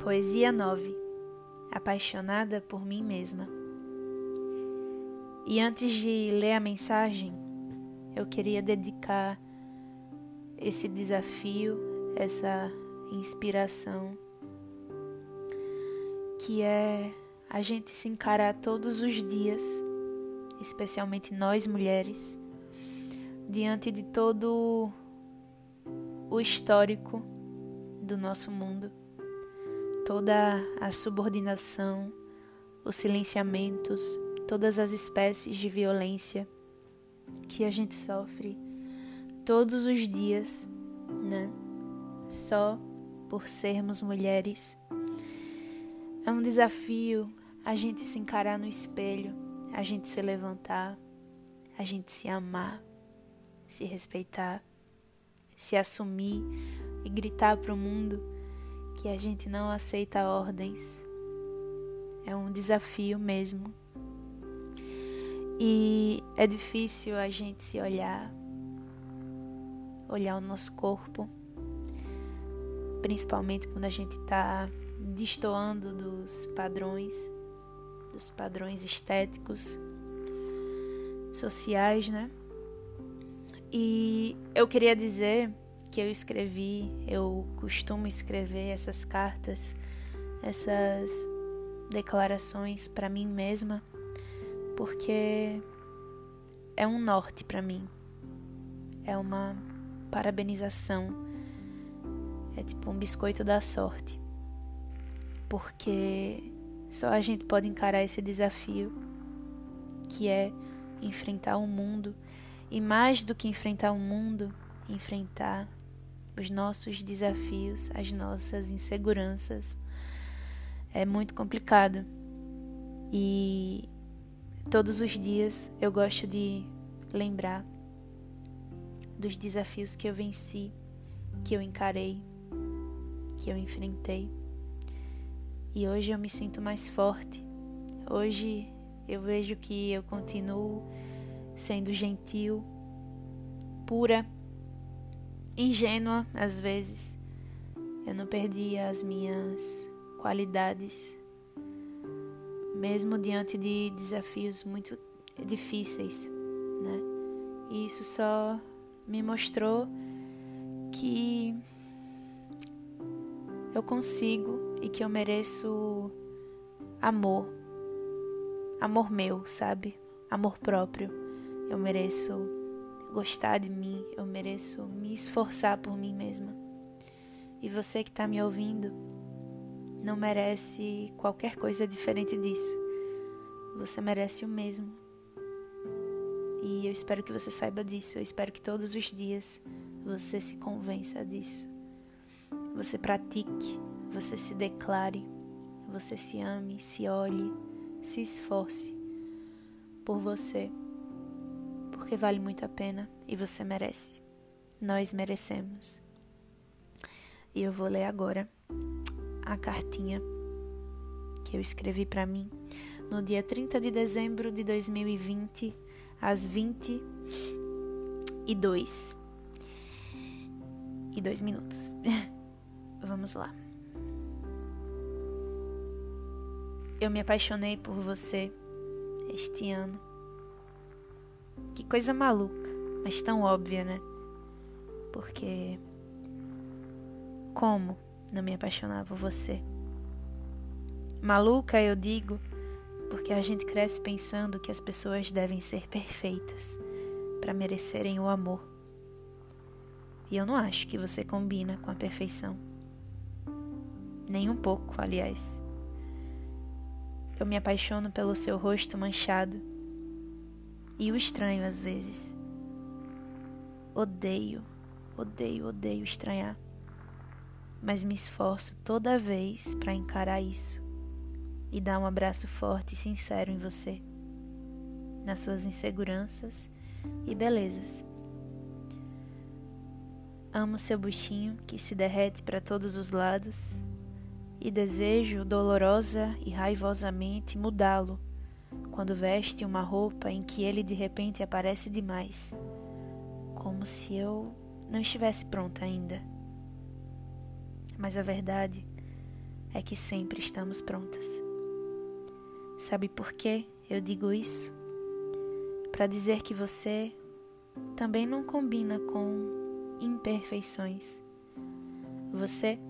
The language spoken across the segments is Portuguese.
Poesia 9 Apaixonada por mim mesma. E antes de ler a mensagem, eu queria dedicar esse desafio, essa inspiração, que é a gente se encarar todos os dias, especialmente nós mulheres, diante de todo o histórico do nosso mundo toda a subordinação, os silenciamentos, todas as espécies de violência que a gente sofre todos os dias, né? Só por sermos mulheres. É um desafio a gente se encarar no espelho, a gente se levantar, a gente se amar, se respeitar, se assumir e gritar para o mundo que a gente não aceita ordens. É um desafio mesmo. E é difícil a gente se olhar, olhar o nosso corpo, principalmente quando a gente está destoando dos padrões, dos padrões estéticos, sociais, né? E eu queria dizer que eu escrevi, eu costumo escrever essas cartas, essas declarações para mim mesma, porque é um norte para mim. É uma parabenização. É tipo um biscoito da sorte. Porque só a gente pode encarar esse desafio que é enfrentar o mundo e mais do que enfrentar o mundo, enfrentar os nossos desafios, as nossas inseguranças. É muito complicado. E todos os dias eu gosto de lembrar dos desafios que eu venci, que eu encarei, que eu enfrentei. E hoje eu me sinto mais forte. Hoje eu vejo que eu continuo sendo gentil, pura ingênua às vezes. Eu não perdi as minhas qualidades, mesmo diante de desafios muito difíceis, né? E isso só me mostrou que eu consigo e que eu mereço amor. Amor meu, sabe? Amor próprio. Eu mereço gostar de mim, eu mereço me esforçar por mim mesma. E você que está me ouvindo não merece qualquer coisa diferente disso. Você merece o mesmo. E eu espero que você saiba disso. Eu espero que todos os dias você se convença disso. Você pratique, você se declare, você se ame, se olhe, se esforce por você porque vale muito a pena e você merece. Nós merecemos. E eu vou ler agora a cartinha que eu escrevi para mim no dia 30 de dezembro de 2020, às 20 e 2 e 2 minutos. Vamos lá. Eu me apaixonei por você este ano que coisa maluca, mas tão óbvia, né? Porque. Como não me apaixonar por você? Maluca, eu digo, porque a gente cresce pensando que as pessoas devem ser perfeitas para merecerem o amor. E eu não acho que você combina com a perfeição. Nem um pouco, aliás. Eu me apaixono pelo seu rosto manchado e o estranho às vezes. Odeio, odeio, odeio estranhar. Mas me esforço toda vez para encarar isso e dar um abraço forte e sincero em você, nas suas inseguranças e belezas. Amo seu buchinho que se derrete para todos os lados e desejo dolorosa e raivosamente mudá-lo quando veste uma roupa em que ele de repente aparece demais, como se eu não estivesse pronta ainda. Mas a verdade é que sempre estamos prontas. Sabe por que eu digo isso? Para dizer que você também não combina com imperfeições. Você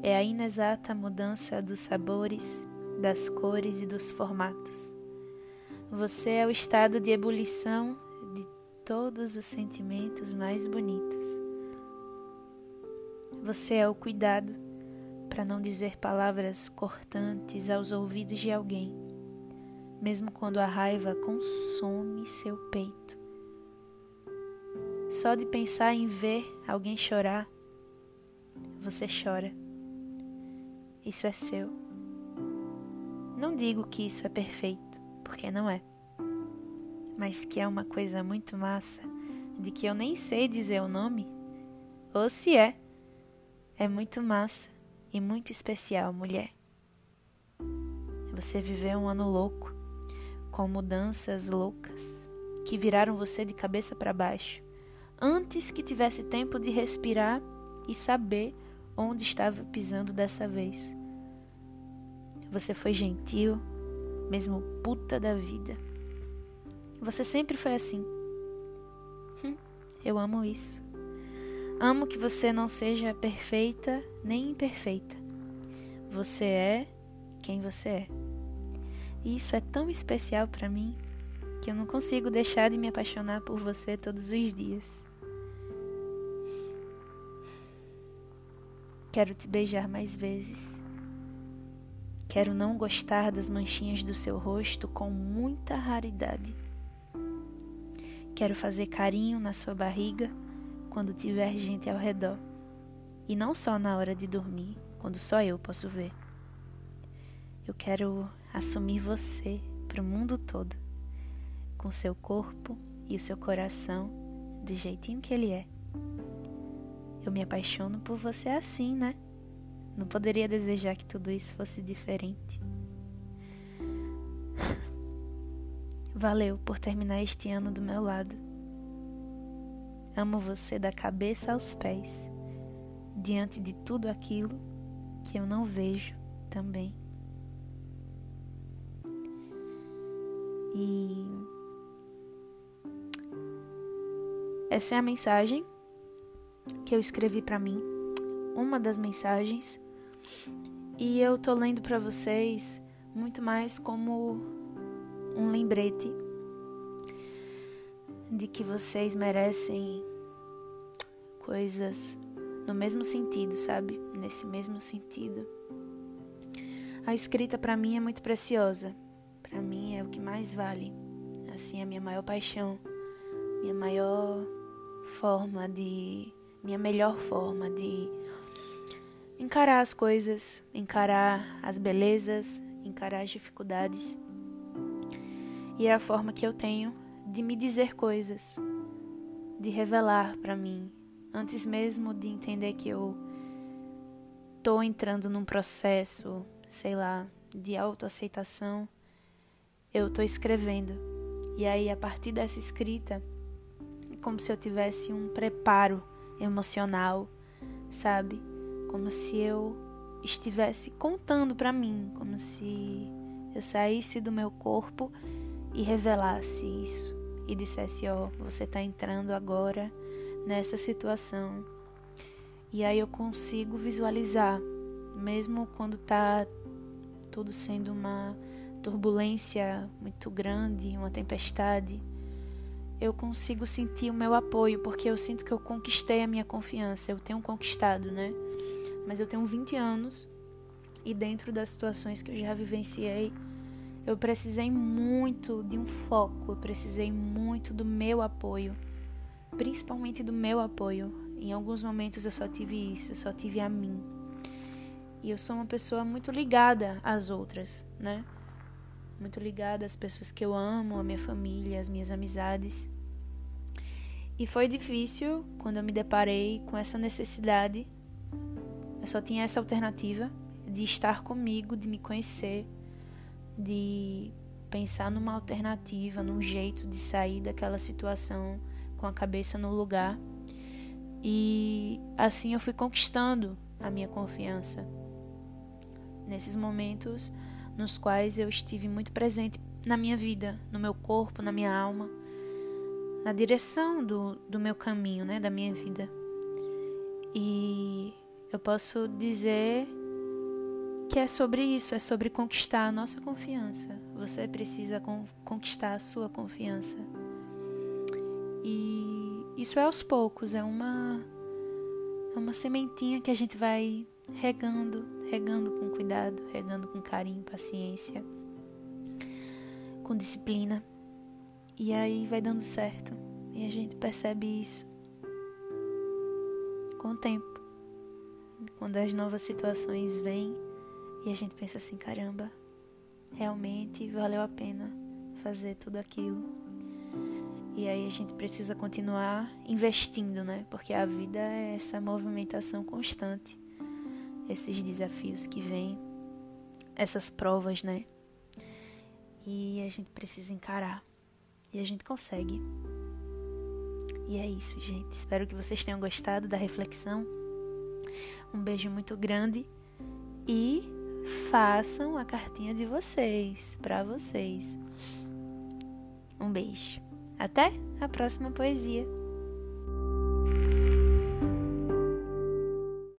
é a inexata mudança dos sabores, das cores e dos formatos. Você é o estado de ebulição de todos os sentimentos mais bonitos. Você é o cuidado para não dizer palavras cortantes aos ouvidos de alguém, mesmo quando a raiva consome seu peito. Só de pensar em ver alguém chorar, você chora. Isso é seu. Não digo que isso é perfeito, porque não é. Mas que é uma coisa muito massa, de que eu nem sei dizer o nome, ou se é. É muito massa e muito especial, mulher. Você viveu um ano louco, com mudanças loucas que viraram você de cabeça para baixo, antes que tivesse tempo de respirar e saber onde estava pisando dessa vez. Você foi gentil, mesmo puta da vida. Você sempre foi assim. Hum, eu amo isso. Amo que você não seja perfeita nem imperfeita. Você é quem você é. E isso é tão especial para mim que eu não consigo deixar de me apaixonar por você todos os dias. Quero te beijar mais vezes. Quero não gostar das manchinhas do seu rosto com muita raridade. Quero fazer carinho na sua barriga quando tiver gente ao redor, e não só na hora de dormir, quando só eu posso ver. Eu quero assumir você para o mundo todo, com seu corpo e o seu coração do jeitinho que ele é. Eu me apaixono por você assim, né? Não poderia desejar que tudo isso fosse diferente. Valeu por terminar este ano do meu lado. Amo você da cabeça aos pés, diante de tudo aquilo que eu não vejo também. E essa é a mensagem que eu escrevi para mim, uma das mensagens, e eu tô lendo para vocês muito mais como um lembrete de que vocês merecem coisas no mesmo sentido, sabe? Nesse mesmo sentido. A escrita para mim é muito preciosa. Para mim é o que mais vale. Assim, é a minha maior paixão, minha maior forma de minha melhor forma de encarar as coisas, encarar as belezas, encarar as dificuldades. E é a forma que eu tenho de me dizer coisas, de revelar para mim, antes mesmo de entender que eu tô entrando num processo, sei lá, de autoaceitação, eu tô escrevendo. E aí a partir dessa escrita, é como se eu tivesse um preparo emocional, sabe? Como se eu estivesse contando para mim, como se eu saísse do meu corpo e revelasse isso e dissesse: Ó, oh, você está entrando agora nessa situação. E aí eu consigo visualizar, mesmo quando está tudo sendo uma turbulência muito grande, uma tempestade, eu consigo sentir o meu apoio, porque eu sinto que eu conquistei a minha confiança. Eu tenho conquistado, né? Mas eu tenho 20 anos e dentro das situações que eu já vivenciei, eu precisei muito de um foco, eu precisei muito do meu apoio, principalmente do meu apoio. Em alguns momentos eu só tive isso, eu só tive a mim. E eu sou uma pessoa muito ligada às outras, né? Muito ligada às pessoas que eu amo, a minha família, as minhas amizades. E foi difícil quando eu me deparei com essa necessidade. Eu só tinha essa alternativa de estar comigo, de me conhecer, de pensar numa alternativa, num jeito de sair daquela situação com a cabeça no lugar. E assim eu fui conquistando a minha confiança. nesses momentos nos quais eu estive muito presente na minha vida, no meu corpo, na minha alma, na direção do, do meu caminho, né, da minha vida. E eu posso dizer que é sobre isso, é sobre conquistar a nossa confiança. Você precisa conquistar a sua confiança. E isso é aos poucos, é uma é uma sementinha que a gente vai regando, regando com cuidado, regando com carinho, paciência, com disciplina. E aí vai dando certo. E a gente percebe isso com o tempo. Quando as novas situações vêm e a gente pensa assim, caramba, realmente valeu a pena fazer tudo aquilo. E aí a gente precisa continuar investindo, né? Porque a vida é essa movimentação constante. Esses desafios que vêm, essas provas, né? E a gente precisa encarar. E a gente consegue. E é isso, gente. Espero que vocês tenham gostado da reflexão. Um beijo muito grande e façam a cartinha de vocês, para vocês. Um beijo. Até a próxima poesia.